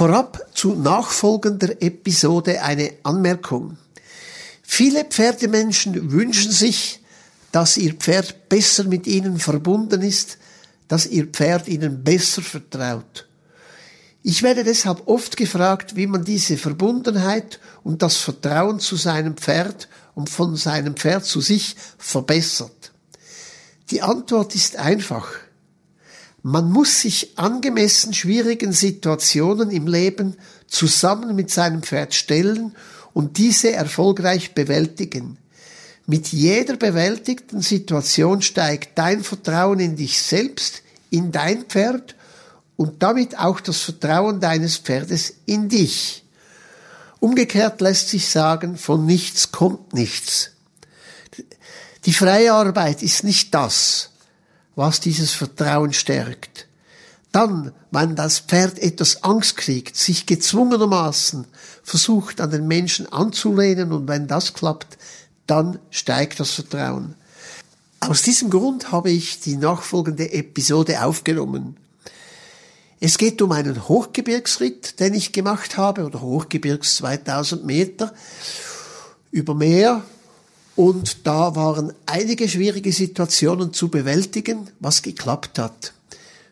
Vorab zu nachfolgender Episode eine Anmerkung. Viele Pferdemenschen wünschen sich, dass ihr Pferd besser mit ihnen verbunden ist, dass ihr Pferd ihnen besser vertraut. Ich werde deshalb oft gefragt, wie man diese Verbundenheit und das Vertrauen zu seinem Pferd und von seinem Pferd zu sich verbessert. Die Antwort ist einfach. Man muss sich angemessen schwierigen Situationen im Leben zusammen mit seinem Pferd stellen und diese erfolgreich bewältigen. Mit jeder bewältigten Situation steigt dein Vertrauen in dich selbst, in dein Pferd und damit auch das Vertrauen deines Pferdes in dich. Umgekehrt lässt sich sagen, von nichts kommt nichts. Die freie Arbeit ist nicht das, was dieses Vertrauen stärkt. Dann, wenn das Pferd etwas Angst kriegt, sich gezwungenermaßen versucht an den Menschen anzulehnen und wenn das klappt, dann steigt das Vertrauen. Aus diesem Grund habe ich die nachfolgende Episode aufgenommen. Es geht um einen Hochgebirgsritt, den ich gemacht habe, oder Hochgebirgs 2000 Meter über Meer und da waren einige schwierige Situationen zu bewältigen, was geklappt hat.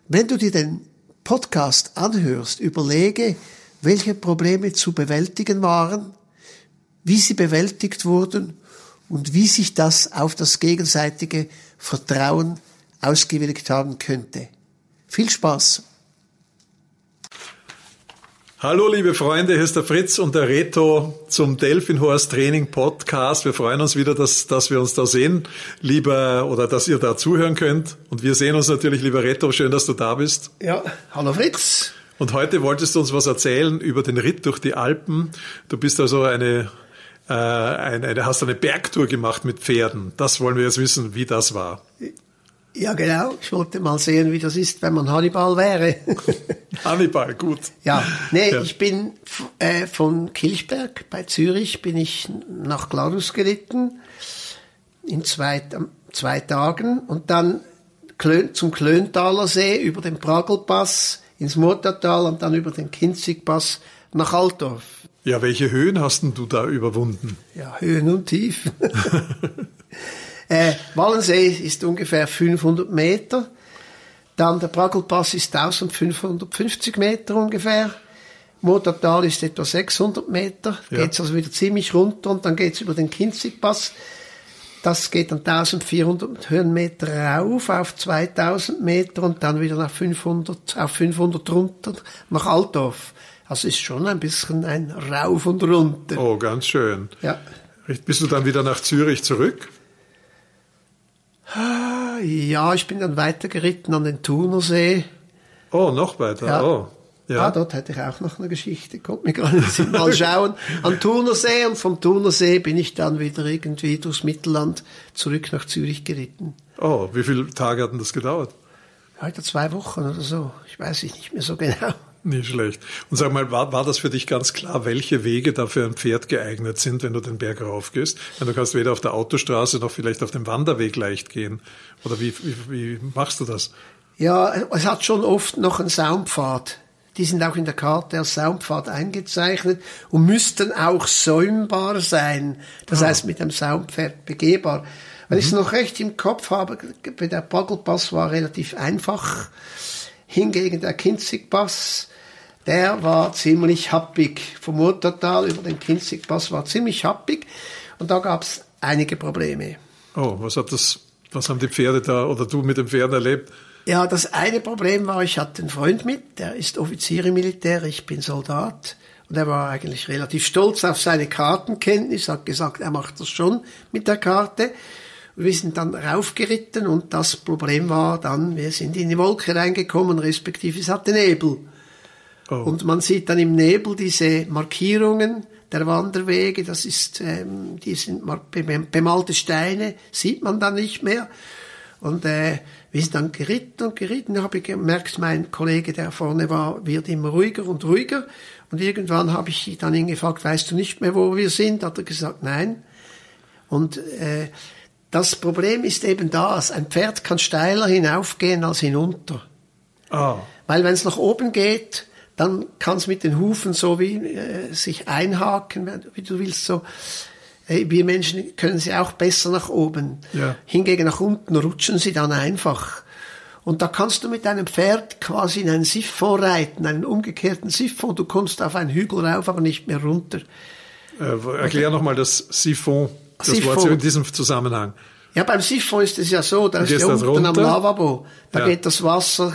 Wenn du dir den Podcast anhörst, überlege, welche Probleme zu bewältigen waren, wie sie bewältigt wurden und wie sich das auf das gegenseitige Vertrauen ausgewirkt haben könnte. Viel Spaß! Hallo liebe Freunde, hier ist der Fritz und der Reto zum Delfinhorst Training Podcast. Wir freuen uns wieder, dass, dass wir uns da sehen, lieber oder dass ihr da zuhören könnt. Und wir sehen uns natürlich, lieber Reto, schön, dass du da bist. Ja, hallo Fritz. Und heute wolltest du uns was erzählen über den Ritt durch die Alpen. Du bist also eine, äh, eine, eine hast eine Bergtour gemacht mit Pferden. Das wollen wir jetzt wissen, wie das war. Ja, genau. Ich wollte mal sehen, wie das ist, wenn man Hannibal wäre. Hannibal, gut. Ja, nee, ja. ich bin äh, von Kilchberg bei Zürich bin ich nach Glarus geritten in zwei, zwei Tagen und dann zum Klöntaler See über den Pragelpass ins Murtertal und dann über den Kinzigpass nach Altdorf. Ja, welche Höhen hast denn du da überwunden? Ja, Höhen und Tiefen. Äh, Wallensee ist ungefähr 500 Meter. Dann der Pragelpass ist 1550 Meter ungefähr. Motortal ist etwa 600 Meter. Ja. Geht's also wieder ziemlich runter und dann geht's über den Kinzigpass. Das geht dann 1400 Höhenmeter rauf auf 2000 Meter und dann wieder nach 500, auf 500 runter nach Altdorf. Also ist schon ein bisschen ein Rauf und runter. Oh, ganz schön. Ja. Bist du dann wieder nach Zürich zurück? Ja, ich bin dann weitergeritten an den Thunersee. Oh, noch weiter. Ja. Oh. Ja. ja, dort hätte ich auch noch eine Geschichte. Kommt mir gerade mal schauen. An Thunersee und vom Thunersee bin ich dann wieder irgendwie durchs Mittelland zurück nach Zürich geritten. Oh, wie viele Tage hatten das gedauert? Heute zwei Wochen oder so. Ich weiß nicht mehr so genau. Nicht schlecht. Und sag mal, war, war das für dich ganz klar, welche Wege da für ein Pferd geeignet sind, wenn du den Berg raufgehst? Denn du kannst weder auf der Autostraße noch vielleicht auf dem Wanderweg leicht gehen. Oder wie, wie, wie machst du das? Ja, es hat schon oft noch einen Saumpfad. Die sind auch in der Karte als Saumpfad eingezeichnet und müssten auch säumbar sein. Das ah. heißt, mit dem Saumpferd begehbar. Wenn mhm. ich es noch recht im Kopf habe, der Pagelpass war relativ einfach. Hingegen der Kinzigpass, der war ziemlich happig. Vom Murtertal über den Kinzigpass war ziemlich happig und da gab es einige Probleme. Oh, was hat das, was haben die Pferde da oder du mit den Pferden erlebt? Ja, das eine Problem war, ich hatte einen Freund mit, der ist Offizier im Militär, ich bin Soldat. Und er war eigentlich relativ stolz auf seine Kartenkenntnis, hat gesagt, er macht das schon mit der Karte. Wir sind dann raufgeritten und das Problem war dann, wir sind in die Wolke reingekommen, respektive es hatte Nebel. Oh. Und man sieht dann im Nebel diese Markierungen der Wanderwege, das ist, ähm, die sind bemalte Steine, sieht man dann nicht mehr. Und äh, wir sind dann geritten und geritten, habe ich gemerkt, mein Kollege, der vorne war, wird immer ruhiger und ruhiger. Und irgendwann habe ich dann ihn gefragt, weißt du nicht mehr, wo wir sind? Hat er gesagt, nein. Und äh, das Problem ist eben das, ein Pferd kann steiler hinaufgehen als hinunter. Ah. Weil wenn es nach oben geht, dann kann es mit den Hufen so wie äh, sich einhaken, wie du willst, so. Äh, wir Menschen können sie auch besser nach oben. Ja. Hingegen nach unten rutschen sie dann einfach. Und da kannst du mit deinem Pferd quasi in einen Siphon reiten, einen umgekehrten Siphon. Du kommst auf einen Hügel rauf, aber nicht mehr runter. Äh, erklär nochmal das Siphon, das Siphon. Wort in diesem Zusammenhang. Ja, beim Siphon ist es ja so, da ist ja unten am runter. Lavabo, da Ja. geht das Wasser.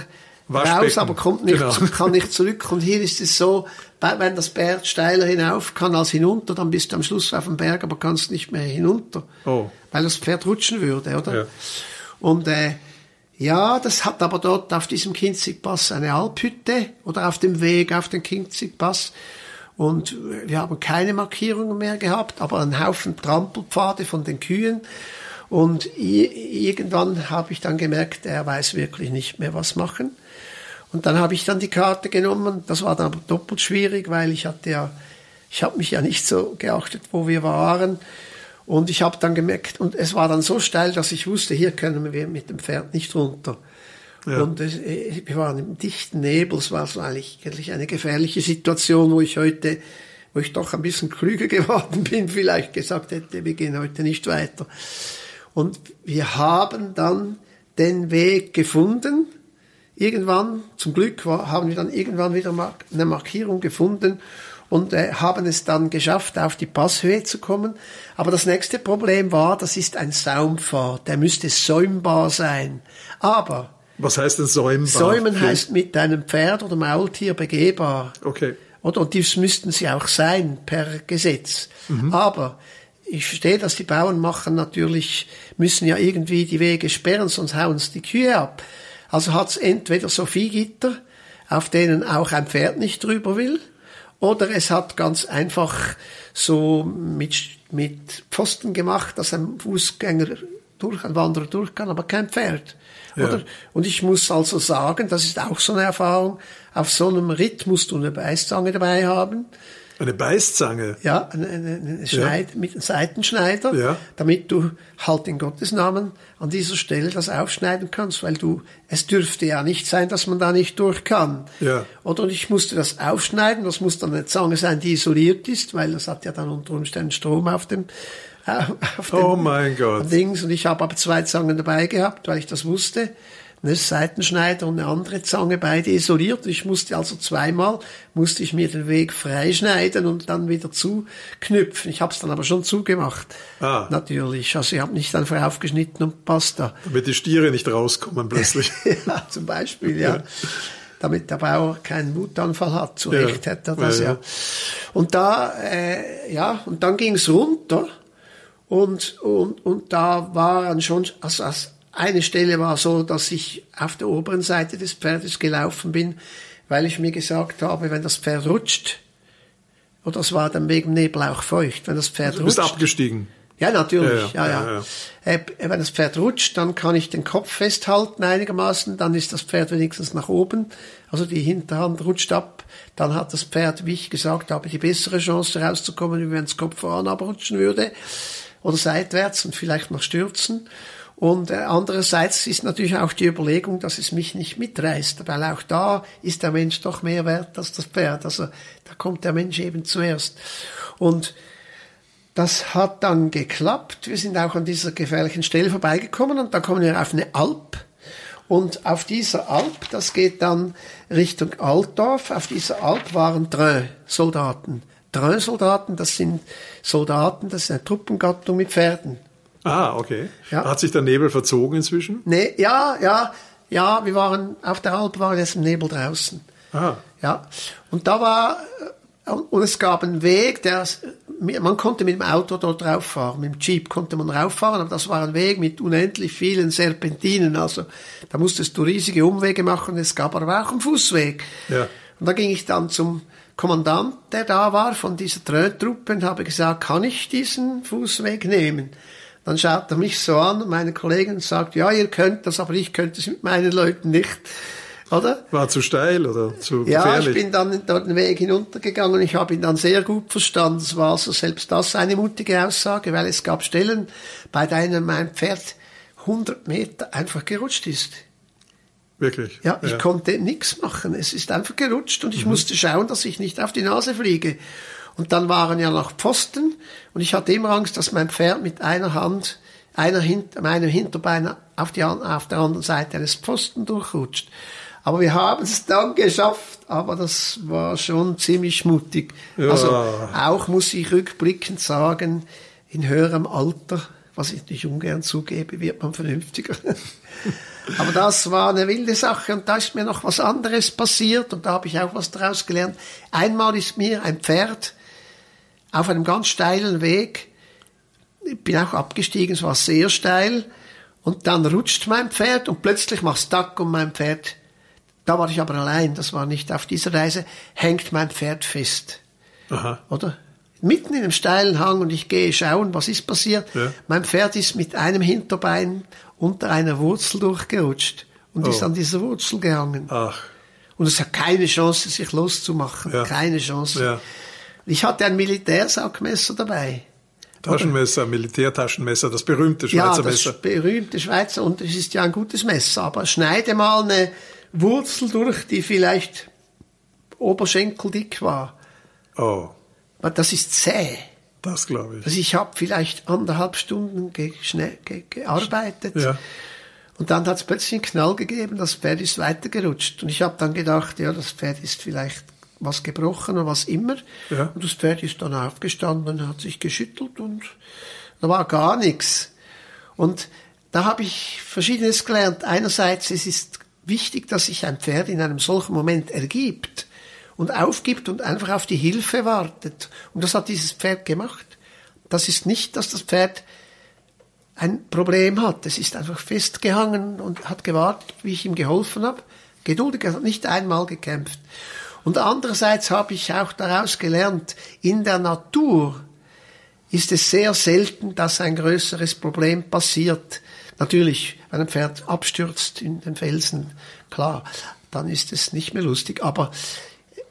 Raus, aber kommt nicht, Genau. kann nicht zurück. Und hier ist es so, wenn das Berg steiler hinauf kann als hinunter, dann bist du am Schluss auf dem Berg, aber kannst nicht mehr hinunter. Oh. Weil das Pferd rutschen würde, oder? Ja. Und äh, ja, das hat aber dort auf diesem Kinzigpass eine Alphütte oder auf dem Weg auf den Kinzigpass. Und wir haben keine Markierungen mehr gehabt, aber einen Haufen Trampelpfade von den Kühen. Und irgendwann habe ich dann gemerkt, er weiß wirklich nicht mehr, was machen. Und dann habe ich dann die Karte genommen. Das war dann aber doppelt schwierig, weil ich hatte ja, ich habe mich ja nicht so geachtet, wo wir waren. Und ich habe dann gemerkt, und es war dann so steil, dass ich wusste, hier können wir mit dem Pferd nicht runter. Ja. Und es, äh, wir waren im dichten Nebel, es war so eigentlich, eigentlich eine gefährliche Situation, wo ich heute, wo ich doch ein bisschen klüger geworden bin, vielleicht gesagt hätte, wir gehen heute nicht weiter. Und wir haben dann den Weg gefunden. Irgendwann, zum Glück, haben wir dann irgendwann wieder eine Markierung gefunden und äh, haben es dann geschafft, auf die Passhöhe zu kommen. Aber das nächste Problem war, das ist ein Saumpfad, der müsste säumbar sein. Aber Was heißt denn Säumen? säumen heißt mit einem Pferd oder Maultier begehbar. Okay. Oder? Und dies müssten sie auch sein per Gesetz. Aber ich verstehe, dass die Bauern machen natürlich, müssen ja irgendwie die Wege sperren, sonst hauen sie die Kühe ab. Also hat es entweder so Viehgitter, auf denen auch ein Pferd nicht drüber will, oder es hat ganz einfach so mit, mit Pfosten gemacht, dass ein Fußgänger durch, ein Wanderer durch kann, aber kein Pferd. Ja. Oder? Und ich muss also sagen, das ist auch so eine Erfahrung, auf so einem Ritt musst du eine Beißzange dabei haben. Eine Beißzange. Ja, eine, eine, Schneid, mit einem Seitenschneider, Ja. damit du halt in Gottes Namen an dieser Stelle das aufschneiden kannst, weil du, es dürfte ja nicht sein, dass man da nicht durch kann. Ja. Oder ich musste das aufschneiden, das muss dann eine Zange sein, die isoliert ist, weil das hat ja dann unter Umständen Strom auf dem, äh, auf dem Oh mein Gott. Dings. Und ich habe aber zwei Zangen dabei gehabt, weil ich das wusste. Eine Seitenschneider und eine andere Zange, beide isoliert. Ich musste also zweimal, musste ich mir den Weg freischneiden und dann wieder zuknüpfen. Ich habe es dann aber schon zugemacht. Ah. Natürlich. Also ich habe nicht einfach aufgeschnitten und basta. Damit die Stiere nicht rauskommen plötzlich. ja, zum Beispiel, ja. Damit der Bauer keinen Wutanfall hat. Zu Ja. Recht hätte er das Ja, ja. Und da, äh, ja, und dann ging's runter. Und, und, und da waren schon, also als eine Stelle war so, dass ich auf der oberen Seite des Pferdes gelaufen bin, weil ich mir gesagt habe, wenn das Pferd rutscht, oder es war dann wegen Nebel auch feucht, wenn das Pferd Du bist rutscht, abgestiegen. ja, natürlich, Ja, ja, ja, ja. ja, Äh, wenn das Pferd rutscht, dann kann ich den Kopf festhalten einigermaßen, dann ist das Pferd wenigstens nach oben, also die Hinterhand rutscht ab, dann hat das Pferd, wie ich gesagt habe, die bessere Chance rauszukommen, wenn es Kopf voran abrutschen würde oder seitwärts und vielleicht noch stürzen. Und äh, andererseits ist natürlich auch die Überlegung, dass es mich nicht mitreißt, weil auch da ist der Mensch doch mehr wert als das Pferd. Also da kommt der Mensch eben zuerst. Und das hat dann geklappt. Wir sind auch an dieser gefährlichen Stelle vorbeigekommen und dann kommen wir auf eine Alp. Und auf dieser Alp, das geht dann Richtung Altdorf, auf dieser Alp waren Drö-Soldaten. Drö-Soldaten, das sind Soldaten, das ist eine Truppengattung mit Pferden. Ah, okay. Ja. Hat sich der Nebel verzogen inzwischen? Nee, ja, ja, ja, wir waren auf der Alp, waren jetzt im Nebel draußen. Ah. Ja, und da war, äh, und es gab einen Weg, der, man konnte mit dem Auto dort drauf fahren, mit dem Jeep konnte man rauffahren, aber das war ein Weg mit unendlich vielen Serpentinen, also da musstest du riesige Umwege machen, es gab aber auch einen Fußweg. Ja. Und da ging ich dann zum Kommandant, der da war, von dieser Tröntruppe und habe gesagt, kann ich diesen Fußweg nehmen? Dann schaut er mich so an, meine Kollegen, und sagt, ja, ihr könnt das, aber ich könnte es mit meinen Leuten nicht. Oder? War zu steil oder zu Ja, gefährlich? ich bin dann dort den Weg hinuntergegangen. Ich habe ihn dann sehr gut verstanden. Es war also selbst das eine mutige Aussage, weil es gab Stellen, bei denen mein Pferd 100 Meter einfach gerutscht ist. Wirklich. Ja, ich konnte nichts machen. Es ist einfach gerutscht und ich Mhm. musste schauen, dass ich nicht auf die Nase fliege. Und dann waren ja noch Pfosten und ich hatte immer Angst, dass mein Pferd mit einer Hand, einer hint, meinem Hinterbein auf, die, auf der anderen Seite eines Pfosten durchrutscht. Aber wir haben es dann geschafft, aber das war schon ziemlich mutig. Ja. Also auch muss ich rückblickend sagen, in höherem Alter, was ich nicht ungern zugebe, wird man vernünftiger. Aber das war eine wilde Sache und da ist mir noch was anderes passiert und da habe ich auch was daraus gelernt. Einmal ist mir ein Pferd auf einem ganz steilen Weg, ich bin auch abgestiegen, es war sehr steil und dann rutscht mein Pferd und plötzlich macht's Tack und mein Pferd, da war ich aber allein, das war nicht auf dieser Reise, hängt mein Pferd fest Aha. oder? Mitten in einem steilen Hang und ich gehe schauen, was ist passiert. Ja. Mein Pferd ist mit einem Hinterbein unter einer Wurzel durchgerutscht und ist Oh. an dieser Wurzel gehangen. Ach. Und es hat keine Chance, sich loszumachen. Ja. Keine Chance. Ja. Ich hatte ein Militärsackmesser dabei. Taschenmesser, Militärtaschenmesser, das berühmte Ja, Schweizer das Messer. berühmte Schweizer und es ist ja ein gutes Messer, aber schneide mal eine Wurzel durch, die vielleicht oberschenkeldick war. Oh, Aber Das ist zäh. das glaube ich. Also ich habe vielleicht anderthalb Stunden ge ge gearbeitet. Ja. Und dann hat es plötzlich einen Knall gegeben, das Pferd ist weitergerutscht. Und ich habe dann gedacht, ja, das Pferd ist vielleicht was gebrochen oder was immer. Ja. Und das Pferd ist dann aufgestanden, hat sich geschüttelt und da war gar nichts. Und da habe ich Verschiedenes gelernt. Einerseits, es ist wichtig, dass sich ein Pferd in einem solchen Moment ergibt und aufgibt und einfach auf die Hilfe wartet. Und das hat dieses Pferd gemacht. Das ist nicht, dass das Pferd ein Problem hat. Es ist einfach festgehangen und hat gewartet, wie ich ihm geholfen habe. Geduldig, er hat nicht einmal gekämpft. Und andererseits habe ich auch daraus gelernt, in der Natur ist es sehr selten, dass ein größeres Problem passiert. Natürlich, wenn ein Pferd abstürzt in den Felsen, klar, dann ist es nicht mehr lustig. Aber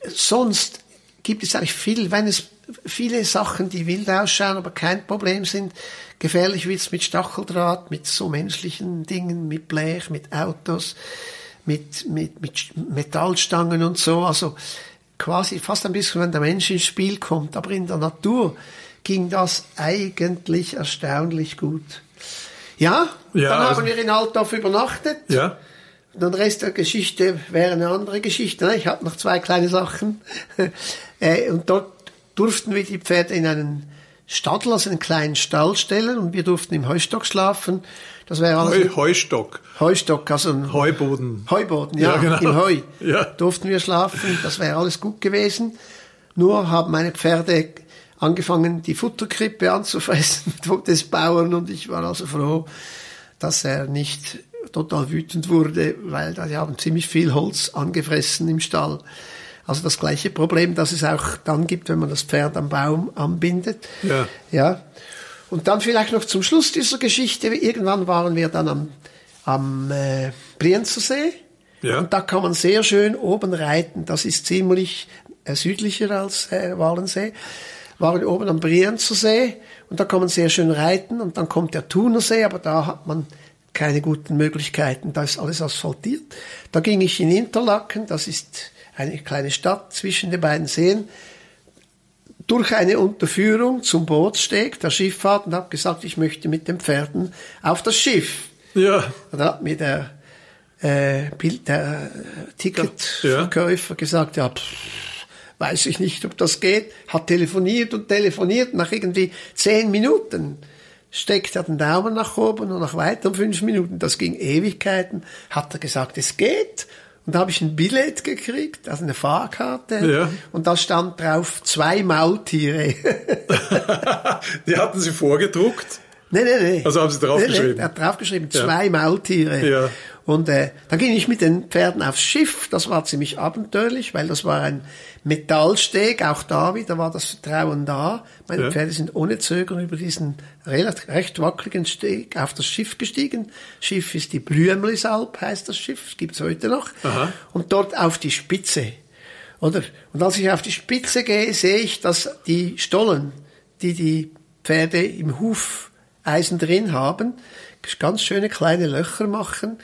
sonst gibt es eigentlich viel, wenn es viele Sachen, die wild ausschauen, aber kein Problem sind. Gefährlich wird's mit Stacheldraht, mit so menschlichen Dingen, mit Blech, mit Autos, mit, mit, mit Metallstangen und so. Also quasi fast ein bisschen, wenn der Mensch ins Spiel kommt. Aber in der Natur ging das eigentlich erstaunlich gut. Ja, Ja, dann also- haben wir in Altdorf übernachtet. Ja? Und den Rest der Geschichte wäre eine andere Geschichte. ne? Ich habe noch zwei kleine Sachen. Äh, und dort durften wir die Pferde in einen Stadel, also einen kleinen Stall stellen und wir durften im Heustock schlafen. Das wäre alles Heu, Heustock, Heustock, also ein Heuboden. Heuboden, ja, Ja, genau. im Heu. Ja. Durften wir schlafen, das wäre alles gut gewesen. Nur haben meine Pferde angefangen, die Futterkrippe anzufressen des Bauern und ich war also froh, dass er nicht total wütend wurde, weil die haben ziemlich viel Holz angefressen im Stall. Also das gleiche Problem, das es auch dann gibt, wenn man das Pferd am Baum anbindet. Ja. Ja. Und dann vielleicht noch zum Schluss dieser Geschichte. Irgendwann waren wir dann am, am äh, Brienzersee. Ja. Und da kann man sehr schön oben reiten. Das ist ziemlich äh, südlicher als äh, Walensee. Waren oben am Brienzersee und da kann man sehr schön reiten. Und dann kommt der Thunersee, aber da hat man keine guten Möglichkeiten. Da ist alles asphaltiert. Da ging ich in Interlaken. Das ist eine kleine Stadt zwischen den beiden Seen durch eine Unterführung zum Bootssteg der Schifffahrt und habe gesagt, ich möchte mit den Pferden auf das Schiff. Ja, Und da hat mir der, äh, Bild, der Ticketverkäufer gesagt, ja, pff, weiß ich nicht, ob das geht. Hat telefoniert und telefoniert. Nach irgendwie zehn Minuten steckt er den Daumen nach oben und nach weiteren fünf Minuten, das ging Ewigkeiten, hat er gesagt, es geht. Und da habe ich ein Billett gekriegt, also eine Fahrkarte. Ja. Und da stand drauf zwei Maultiere. die hatten sie vorgedruckt. Nee, nee, nee. Also haben Sie draufgeschrieben? Nee, nee, er hat draufgeschrieben, Ja. zwei Maultiere. Ja. Und äh, dann ging ich mit den Pferden aufs Schiff. Das war ziemlich abenteuerlich, weil das war ein Metallsteg. Auch da wieder war das Vertrauen da. Meine Ja. Pferde sind ohne Zögern über diesen relativ, recht wackeligen Steg auf das Schiff gestiegen. Schiff ist die Blümlisalp, heißt das Schiff. Das gibt's heute noch. Aha. Und dort auf die Spitze. Oder? Und als ich auf die Spitze gehe, sehe ich, dass die Stollen, die die Pferde im Hufeisen drin haben, ganz schöne kleine Löcher machen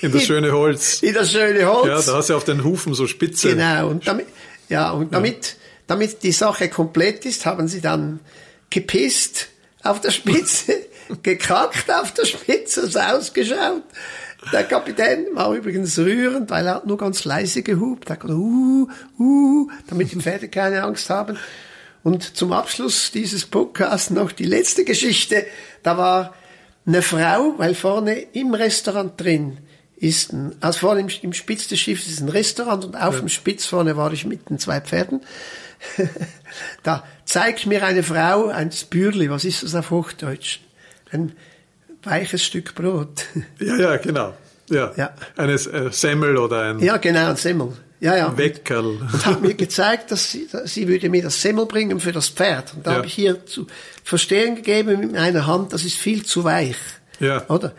In das schöne Holz. In das schöne Holz. Ja, da hast du auf den Hufen so Spitze. Genau. Und damit, ja, und damit, damit die Sache komplett ist, haben sie dann gepisst auf der Spitze, gekackt auf der Spitze, so ausgeschaut. Der Kapitän war übrigens rührend, weil er hat nur ganz leise gehupt. Er hat gesagt, uh, uh, damit die Pferde keine Angst haben. Und zum Abschluss dieses Podcasts noch die letzte Geschichte. Da war eine Frau, weil vorne im Restaurant drin ist ein, also vorne im, im Spitz des Schiffes ist ein Restaurant und auf ja. dem Spitz vorne war ich mit den zwei Pferden. da zeigt mir eine Frau ein Spürli, was ist das auf Hochdeutsch? Ein weiches Stück Brot. Ja, ja, genau. Ja. ja. Eine äh, Semmel oder ein. Ja, genau, ein Semmel. Ja, ja. Weckerl. Und hat mir gezeigt, dass sie, sie würde mir das Semmel bringen für das Pferd. Und da ja. habe ich hier zu verstehen gegeben mit meiner Hand, das ist viel zu weich. Ja. Oder?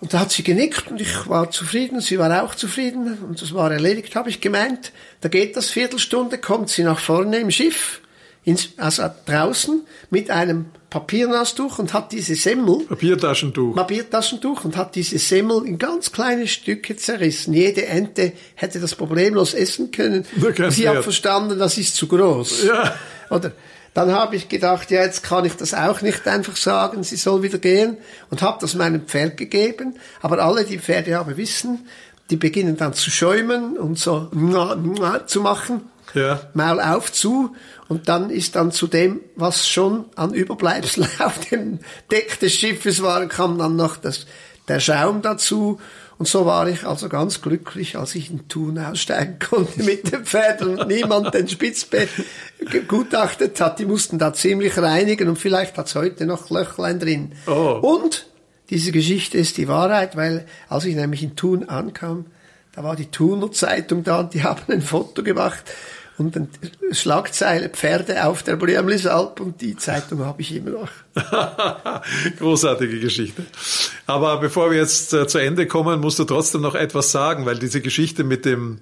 Und da hat sie genickt und ich war zufrieden, sie war auch zufrieden und das war erledigt, habe ich gemeint. Da geht das Viertelstunde, kommt sie nach vorne im Schiff, ins, also draußen mit einem Papiernastuch und hat diese Semmel. Papiertaschentuch. Papiertaschentuch und hat diese Semmel in ganz kleine Stücke zerrissen. Jede Ente hätte das problemlos essen können. Sie hat verstanden, das ist zu groß. Ja. Oder? Dann habe ich gedacht, ja, jetzt kann ich das auch nicht einfach sagen, sie soll wieder gehen und habe das meinem Pferd gegeben. Aber alle, die Pferde haben, wissen, die beginnen dann zu schäumen und so zu machen. Ja. Maul auf zu und dann ist dann zu dem, was schon an Überbleibsel auf dem Deck des Schiffes war, kam dann noch das, der Schaum dazu und so war ich also ganz glücklich, als ich in Thun aussteigen konnte mit den Pferden und niemand den Spitzbett gegutachtet hat. Die mussten da ziemlich reinigen und vielleicht hat's heute noch Löchlein drin. Oh. Und diese Geschichte ist die Wahrheit, weil als ich nämlich in Thun ankam, da war die Thuner Zeitung da und die haben ein Foto gemacht und eine Schlagzeile Pferde auf der Blümlisalp und die Zeitung habe ich immer noch. Großartige Geschichte. Aber bevor wir jetzt äh, zu Ende kommen, musst du trotzdem noch etwas sagen, weil diese Geschichte mit dem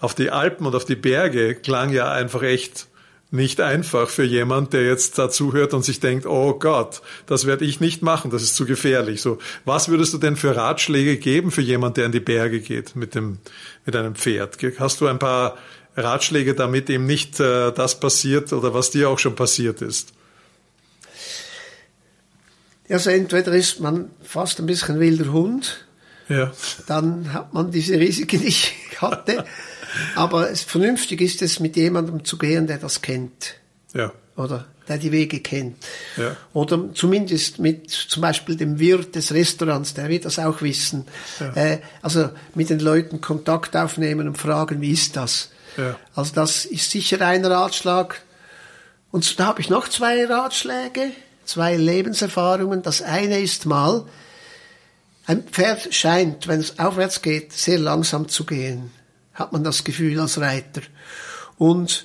auf die Alpen und auf die Berge klang ja einfach echt nicht einfach für jemand, der jetzt dazu hört und sich denkt, oh Gott, das werde ich nicht machen, das ist zu gefährlich. So, was würdest du denn für Ratschläge geben für jemand, der in die Berge geht mit dem, mit einem Pferd? Hast du ein paar Ratschläge, damit eben nicht äh, das passiert oder was dir auch schon passiert ist? Also entweder ist man fast ein bisschen wilder Hund, ja. dann hat man diese Risiken nicht hatte. Aber es, vernünftig ist es, mit jemandem zu gehen, der das kennt. Ja. Oder der die Wege kennt. Ja. Oder zumindest mit zum Beispiel dem Wirt des Restaurants, der wird das auch wissen. Ja. Äh, also mit den Leuten Kontakt aufnehmen und fragen, wie ist das? Also das ist sicher ein Ratschlag. Und da habe ich noch zwei Ratschläge, zwei Lebenserfahrungen. Das eine ist mal, ein Pferd scheint, wenn es aufwärts geht, sehr langsam zu gehen, hat man das Gefühl als Reiter. Und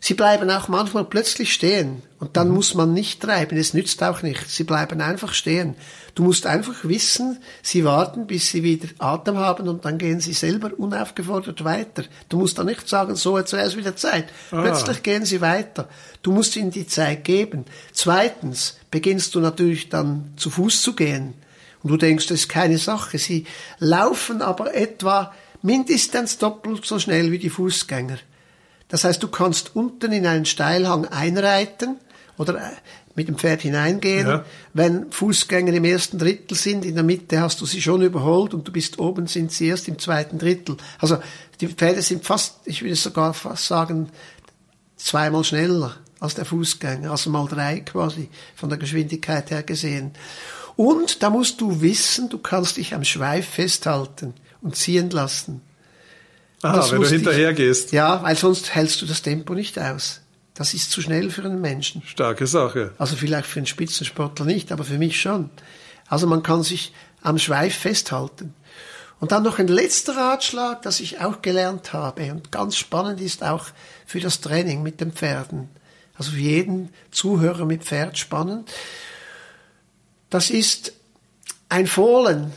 sie bleiben auch manchmal plötzlich stehen. Und dann mhm. muss man nicht treiben, es nützt auch nichts. Sie bleiben einfach stehen. Du musst einfach wissen, sie warten, bis sie wieder Atem haben und dann gehen sie selber unaufgefordert weiter. Du musst dann nicht sagen, so, jetzt wäre es wieder Zeit. Ah. Plötzlich gehen sie weiter. Du musst ihnen die Zeit geben. Zweitens beginnst du natürlich dann zu Fuß zu gehen. Und du denkst, das ist keine Sache. Sie laufen aber etwa mindestens doppelt so schnell wie die Fußgänger. Das heißt, du kannst unten in einen Steilhang einreiten oder äh, mit dem Pferd hineingehen. Ja. Wenn Fußgänger im ersten Drittel sind, in der Mitte hast du sie schon überholt und du bist oben, sind sie erst im zweiten Drittel. Also die Pferde sind fast, ich würde sogar fast sagen, zweimal schneller als der Fußgänger, also mal drei quasi von der Geschwindigkeit her gesehen. Und da musst du wissen, du kannst dich am Schweif festhalten und ziehen lassen. Aha, wenn du hinterher gehst. Ja, weil sonst hältst du das Tempo nicht aus. Das ist zu schnell für einen Menschen. Starke Sache. Also vielleicht für einen Spitzensportler nicht, aber für mich schon. Also man kann sich am Schweif festhalten. Und dann noch ein letzter Ratschlag, das ich auch gelernt habe und ganz spannend ist auch für das Training mit den Pferden. Also für jeden Zuhörer mit Pferd spannend. Das ist ein Fohlen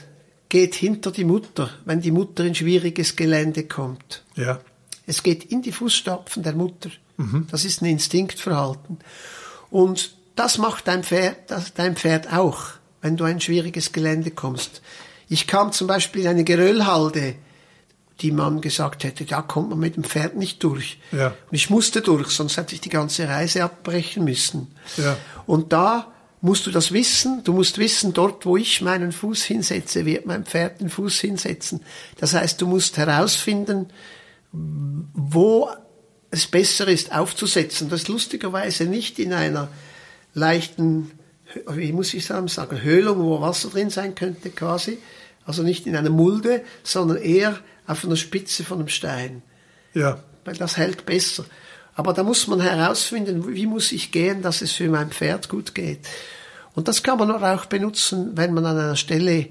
geht hinter die Mutter, wenn die Mutter in schwieriges Gelände kommt. Ja. Es geht in die Fußstapfen der Mutter. Mhm. Das ist ein Instinktverhalten. Und das macht dein Pferd, das, dein Pferd auch, wenn du ein schwieriges Gelände kommst. Ich kam zum Beispiel in eine Geröllhalde, die man gesagt hätte, da kommt man mit dem Pferd nicht durch. Ja. Und ich musste durch, sonst hätte ich die ganze Reise abbrechen müssen. Ja. Und da musst du das wissen. Du musst wissen, dort, wo ich meinen Fuß hinsetze, wird mein Pferd den Fuß hinsetzen. Das heißt, du musst herausfinden, wo es besser ist aufzusetzen. Das ist lustigerweise nicht in einer leichten, wie muss ich sagen, Höhlung, wo Wasser drin sein könnte quasi. Also nicht in einer Mulde, sondern eher auf einer Spitze von einem Stein. Ja. Weil das hält besser. Aber da muss man herausfinden, wie muss ich gehen, dass es für mein Pferd gut geht. Und das kann man auch benutzen, wenn man an einer Stelle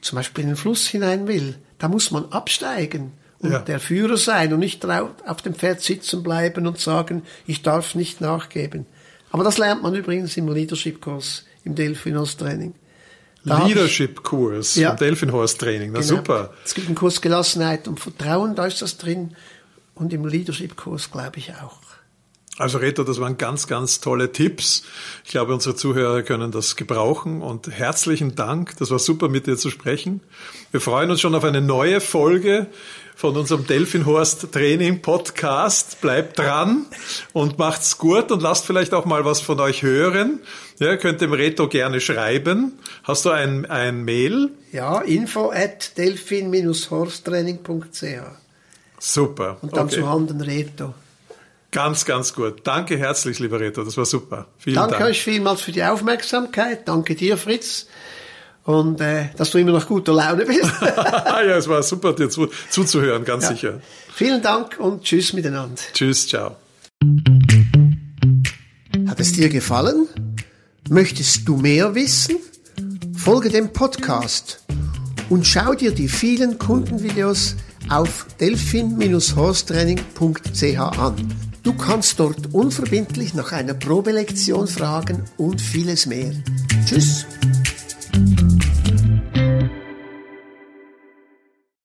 zum Beispiel in den Fluss hinein will. Da muss man absteigen und Ja. der Führer sein und nicht auf dem Pferd sitzen bleiben und sagen, ich darf nicht nachgeben. Aber das lernt man übrigens im Leadership-Kurs, im Delphinos-Training. Leadership-Kurs Ja. und Delfinhorst-Training. Na Genau. super. Es gibt einen Kurs Gelassenheit und Vertrauen, da ist das drin. Und im Leadership-Kurs glaube ich auch. Also Reto, das waren ganz, ganz tolle Tipps. Ich glaube, unsere Zuhörer können das gebrauchen und herzlichen Dank. Das war super, mit dir zu sprechen. Wir freuen uns schon auf eine neue Folge von unserem Delfinhorst Training Podcast. Bleibt dran und macht's gut und lasst vielleicht auch mal was von euch hören. Ja, könnt dem Reto gerne schreiben. Hast du ein, ein Mail? Ja, info at delphin-horstraining.ch Super. und dann Okay. zu Handen Reto. Ganz, ganz gut. Danke herzlich, lieber Reto. Das war super. Vielen Danke Dank. euch vielmals für die Aufmerksamkeit. Danke dir, Fritz. Und äh, dass du immer noch guter Laune bist. ja, es war super, dir zu, zuzuhören, ganz Ja. sicher. Vielen Dank und tschüss miteinander. Tschüss, ciao. Hat es dir gefallen? Möchtest du mehr wissen? Folge dem Podcast und schau dir die vielen Kundenvideos auf delphin-horstraining.ch an. Du kannst dort unverbindlich nach einer Probelektion fragen und vieles mehr. Tschüss!